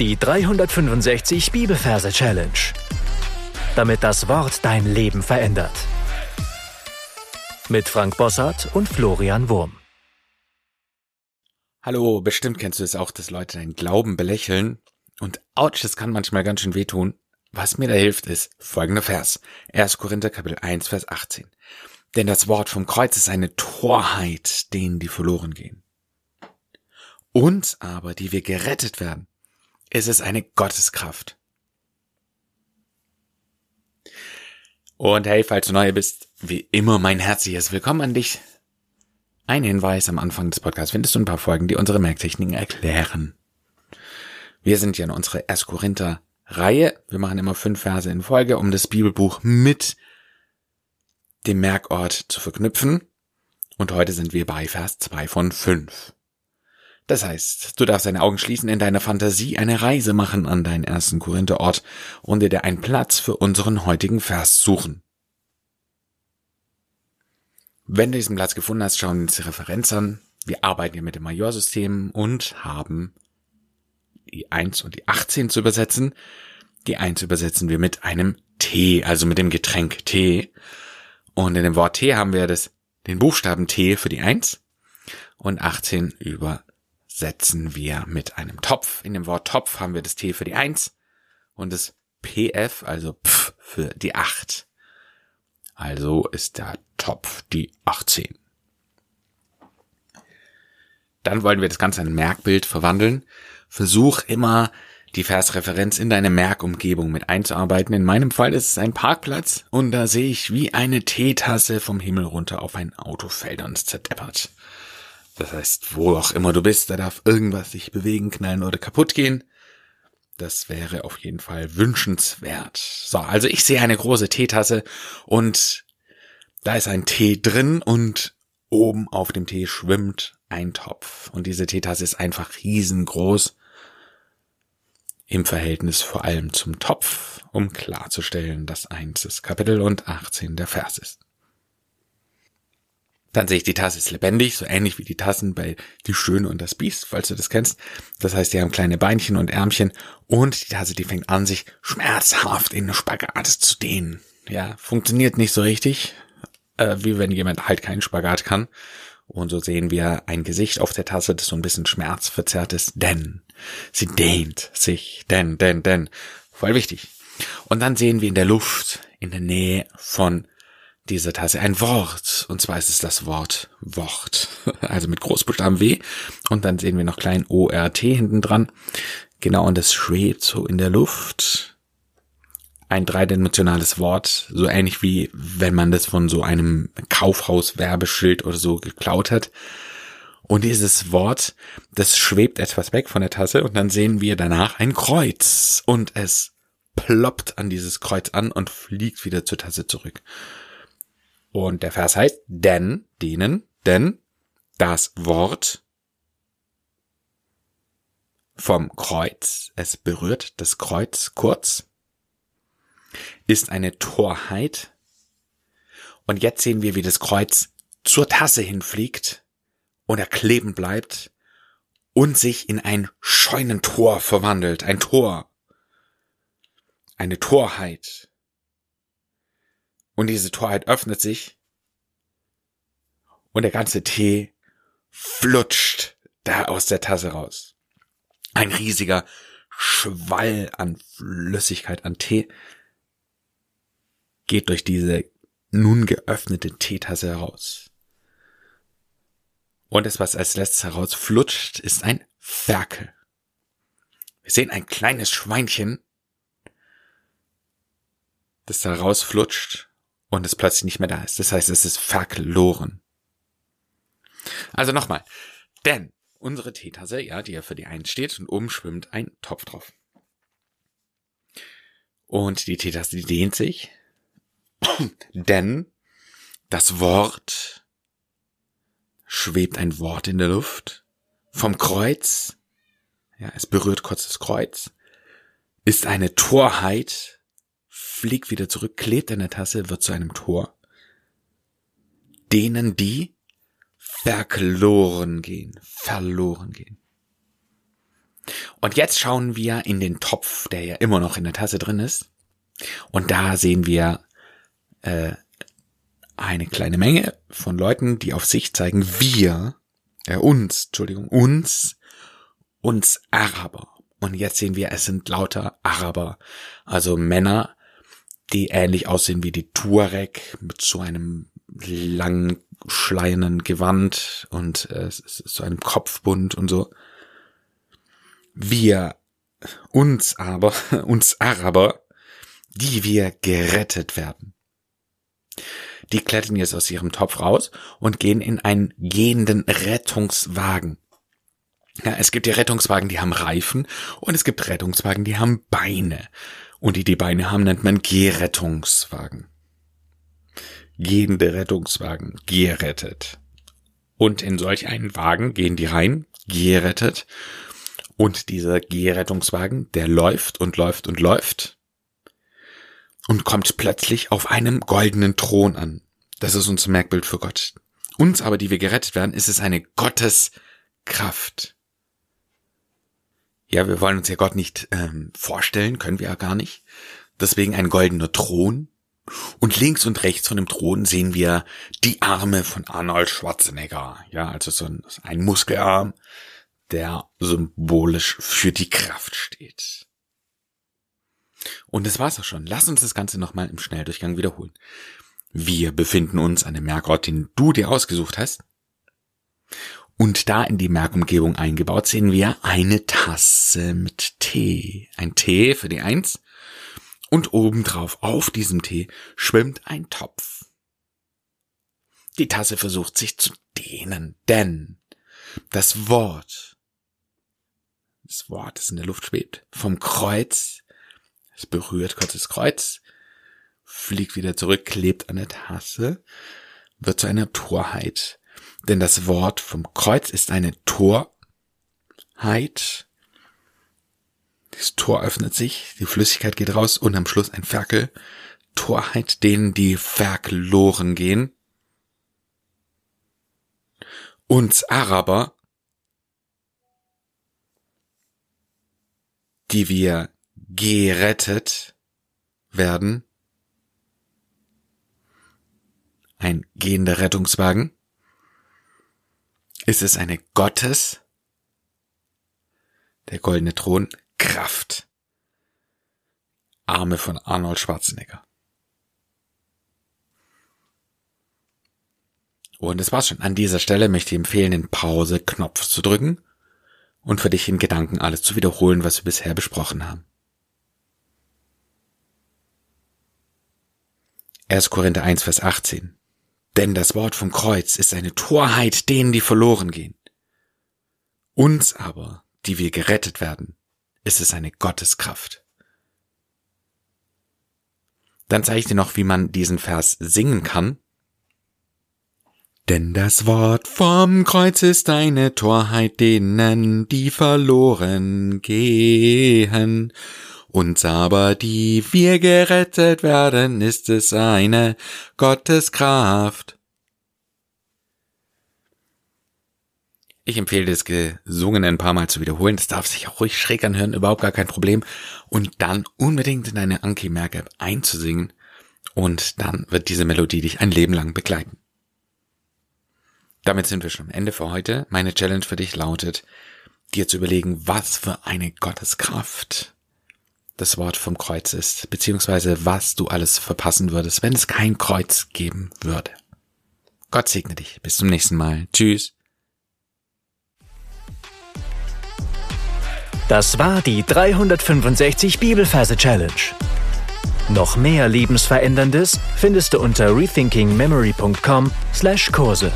Die 365 Bibelverse Challenge. Damit das Wort dein Leben verändert. Mit Frank Bossart und Florian Wurm. Hallo, bestimmt kennst du es auch, dass Leute deinen Glauben belächeln. Und ouch, das kann manchmal ganz schön wehtun. Was mir da hilft, ist folgender Vers. 1. Korinther Kapitel 1, Vers 18. Denn das Wort vom Kreuz ist eine Torheit denen, die verloren gehen. Uns aber, die wir gerettet werden, ist es eine Gotteskraft. Und hey, falls du neu bist, wie immer mein herzliches Willkommen an dich. Ein Hinweis am Anfang des Podcasts findest du ein paar Folgen, die unsere Merktechniken erklären. Wir sind ja in unserer 1. Korinther Reihe. Wir machen immer fünf Verse in Folge, um das Bibelbuch mit dem Merkort zu verknüpfen. Und heute sind wir bei Vers 2 von 5. Das heißt, du darfst deine Augen schließen, in deiner Fantasie eine Reise machen an deinen ersten Korintherort und dir einen Platz für unseren heutigen Vers suchen. Wenn du diesen Platz gefunden hast, schauen wir uns die Referenz an. Wir arbeiten ja mit dem Majorsystem und haben die 1 und die 18 zu übersetzen. Die 1 übersetzen wir mit einem T, also mit dem Getränk T. Und in dem Wort T haben wir das, den Buchstaben T für die 1 und 18 über setzen wir mit einem Topf. In dem Wort Topf haben wir das T für die 1 und das PF, also Pf für die 8. Also ist der Topf die 18. Dann wollen wir das Ganze in ein Merkbild verwandeln. Versuch immer die Versreferenz in deine Merkumgebung mit einzuarbeiten. In meinem Fall ist es ein Parkplatz und da sehe ich wie eine Teetasse vom Himmel runter auf ein Auto fällt und es zerdeppert. Das heißt, wo auch immer du bist, da darf irgendwas sich bewegen, knallen oder kaputt gehen. Das wäre auf jeden Fall wünschenswert. So, also ich sehe eine große Teetasse und da ist ein Tee drin und oben auf dem Tee schwimmt ein Topf. Und diese Teetasse ist einfach riesengroß im Verhältnis vor allem zum Topf, um klarzustellen, dass eins das Kapitel und 18 der Vers ist. Dann sehe ich, die Tasse ist lebendig, so ähnlich wie die Tassen bei Die Schöne und das Biest, falls du das kennst. Das heißt, die haben kleine Beinchen und Ärmchen und die Tasse, die fängt an, sich schmerzhaft in eine Spagat zu dehnen. Ja, funktioniert nicht so richtig, äh, wie wenn jemand halt keinen Spagat kann. Und so sehen wir ein Gesicht auf der Tasse, das so ein bisschen schmerzverzerrt ist, denn sie dehnt sich, denn, denn, denn. Voll wichtig. Und dann sehen wir in der Luft, in der Nähe von dieser Tasse ein Wort. Und zwar ist es das Wort Wort. Also mit Großbuchstaben W. Und dann sehen wir noch klein ORT hinten dran. Genau, und das schwebt so in der Luft. Ein dreidimensionales Wort, so ähnlich wie wenn man das von so einem Kaufhaus-Werbeschild oder so geklaut hat. Und dieses Wort, das schwebt etwas weg von der Tasse und dann sehen wir danach ein Kreuz und es ploppt an dieses Kreuz an und fliegt wieder zur Tasse zurück. Und der Vers heißt, denn, denen, denn das Wort vom Kreuz, es berührt das Kreuz kurz, ist eine Torheit. Und jetzt sehen wir, wie das Kreuz zur Tasse hinfliegt und er kleben bleibt und sich in ein Scheunentor verwandelt, ein Tor, eine Torheit. Und diese Torheit öffnet sich und der ganze Tee flutscht da aus der Tasse raus. Ein riesiger Schwall an Flüssigkeit, an Tee geht durch diese nun geöffnete Teetasse heraus. Und das, was als letztes herausflutscht, ist ein Ferkel. Wir sehen ein kleines Schweinchen, das da rausflutscht und es plötzlich nicht mehr da ist. Das heißt, es ist verloren. Also nochmal. Denn unsere Teetasse, ja, die ja für die einen steht und oben schwimmt ein Topf drauf. Und die Teetasse, die dehnt sich. denn das Wort schwebt ein Wort in der Luft. Vom Kreuz, ja, es berührt kurz das Kreuz, ist eine Torheit fliegt wieder zurück, klebt in der Tasse, wird zu einem Tor. Denen, die verloren gehen, verloren gehen. Und jetzt schauen wir in den Topf, der ja immer noch in der Tasse drin ist. Und da sehen wir äh, eine kleine Menge von Leuten, die auf sich zeigen, wir, äh, uns, Entschuldigung, uns, uns Araber. Und jetzt sehen wir, es sind lauter Araber, also Männer, die ähnlich aussehen wie die Tuareg mit so einem langen schleiernden Gewand und äh, so einem Kopfbund und so. Wir, uns aber, uns Araber, die wir gerettet werden. Die klettern jetzt aus ihrem Topf raus und gehen in einen gehenden Rettungswagen. Ja, es gibt ja Rettungswagen, die haben Reifen und es gibt Rettungswagen, die haben Beine. Und die die Beine haben, nennt man Gehrettungswagen. Gehende Rettungswagen, gerettet. Und in solch einen Wagen gehen die rein, gerettet. Und dieser Gehrettungswagen, der läuft und läuft und läuft und kommt plötzlich auf einem goldenen Thron an. Das ist unser Merkbild für Gott. Uns aber, die wir gerettet werden, ist es eine Gotteskraft. Ja, wir wollen uns ja Gott nicht ähm, vorstellen, können wir ja gar nicht. Deswegen ein goldener Thron. Und links und rechts von dem Thron sehen wir die Arme von Arnold Schwarzenegger. Ja, also so ein, ein Muskelarm, der symbolisch für die Kraft steht. Und das war's auch schon. Lass uns das Ganze nochmal im Schnelldurchgang wiederholen. Wir befinden uns an dem Merkort, den du dir ausgesucht hast. Und da in die Merkumgebung eingebaut sehen wir eine Tasse mit Tee. Ein Tee für die Eins. Und obendrauf auf diesem Tee schwimmt ein Topf. Die Tasse versucht sich zu dehnen, denn das Wort, das Wort, das in der Luft schwebt, vom Kreuz es berührt Gottes Kreuz, fliegt wieder zurück, klebt an der Tasse, wird zu einer Torheit. Denn das Wort vom Kreuz ist eine Torheit. Das Tor öffnet sich, die Flüssigkeit geht raus und am Schluss ein Ferkel. Torheit, denen die verloren gehen. Uns Araber, die wir gerettet werden. Ein gehender Rettungswagen. Ist es eine Gottes? Der goldene Thron. Kraft. Arme von Arnold Schwarzenegger. Und das war's schon. An dieser Stelle möchte ich empfehlen, den Pause-Knopf zu drücken und für dich in Gedanken alles zu wiederholen, was wir bisher besprochen haben. 1. Korinther 1, Vers 18. Denn das Wort vom Kreuz ist eine Torheit denen, die verloren gehen. Uns aber, die wir gerettet werden, ist es eine Gotteskraft. Dann zeige ich dir noch, wie man diesen Vers singen kann. Denn das Wort vom Kreuz ist eine Torheit denen, die verloren gehen. Uns aber, die wir gerettet werden, ist es eine Gotteskraft. Ich empfehle das Gesungene ein paar Mal zu wiederholen. Das darf sich auch ruhig schräg anhören, überhaupt gar kein Problem. Und dann unbedingt in eine Anki Merk einzusingen. Und dann wird diese Melodie dich ein Leben lang begleiten. Damit sind wir schon am Ende für heute. Meine Challenge für dich lautet, dir zu überlegen, was für eine Gotteskraft das Wort vom Kreuz ist, beziehungsweise was du alles verpassen würdest, wenn es kein Kreuz geben würde. Gott segne dich. Bis zum nächsten Mal. Tschüss. Das war die 365 Bibelferse Challenge. Noch mehr Lebensveränderndes findest du unter rethinkingmemory.com/Kurse.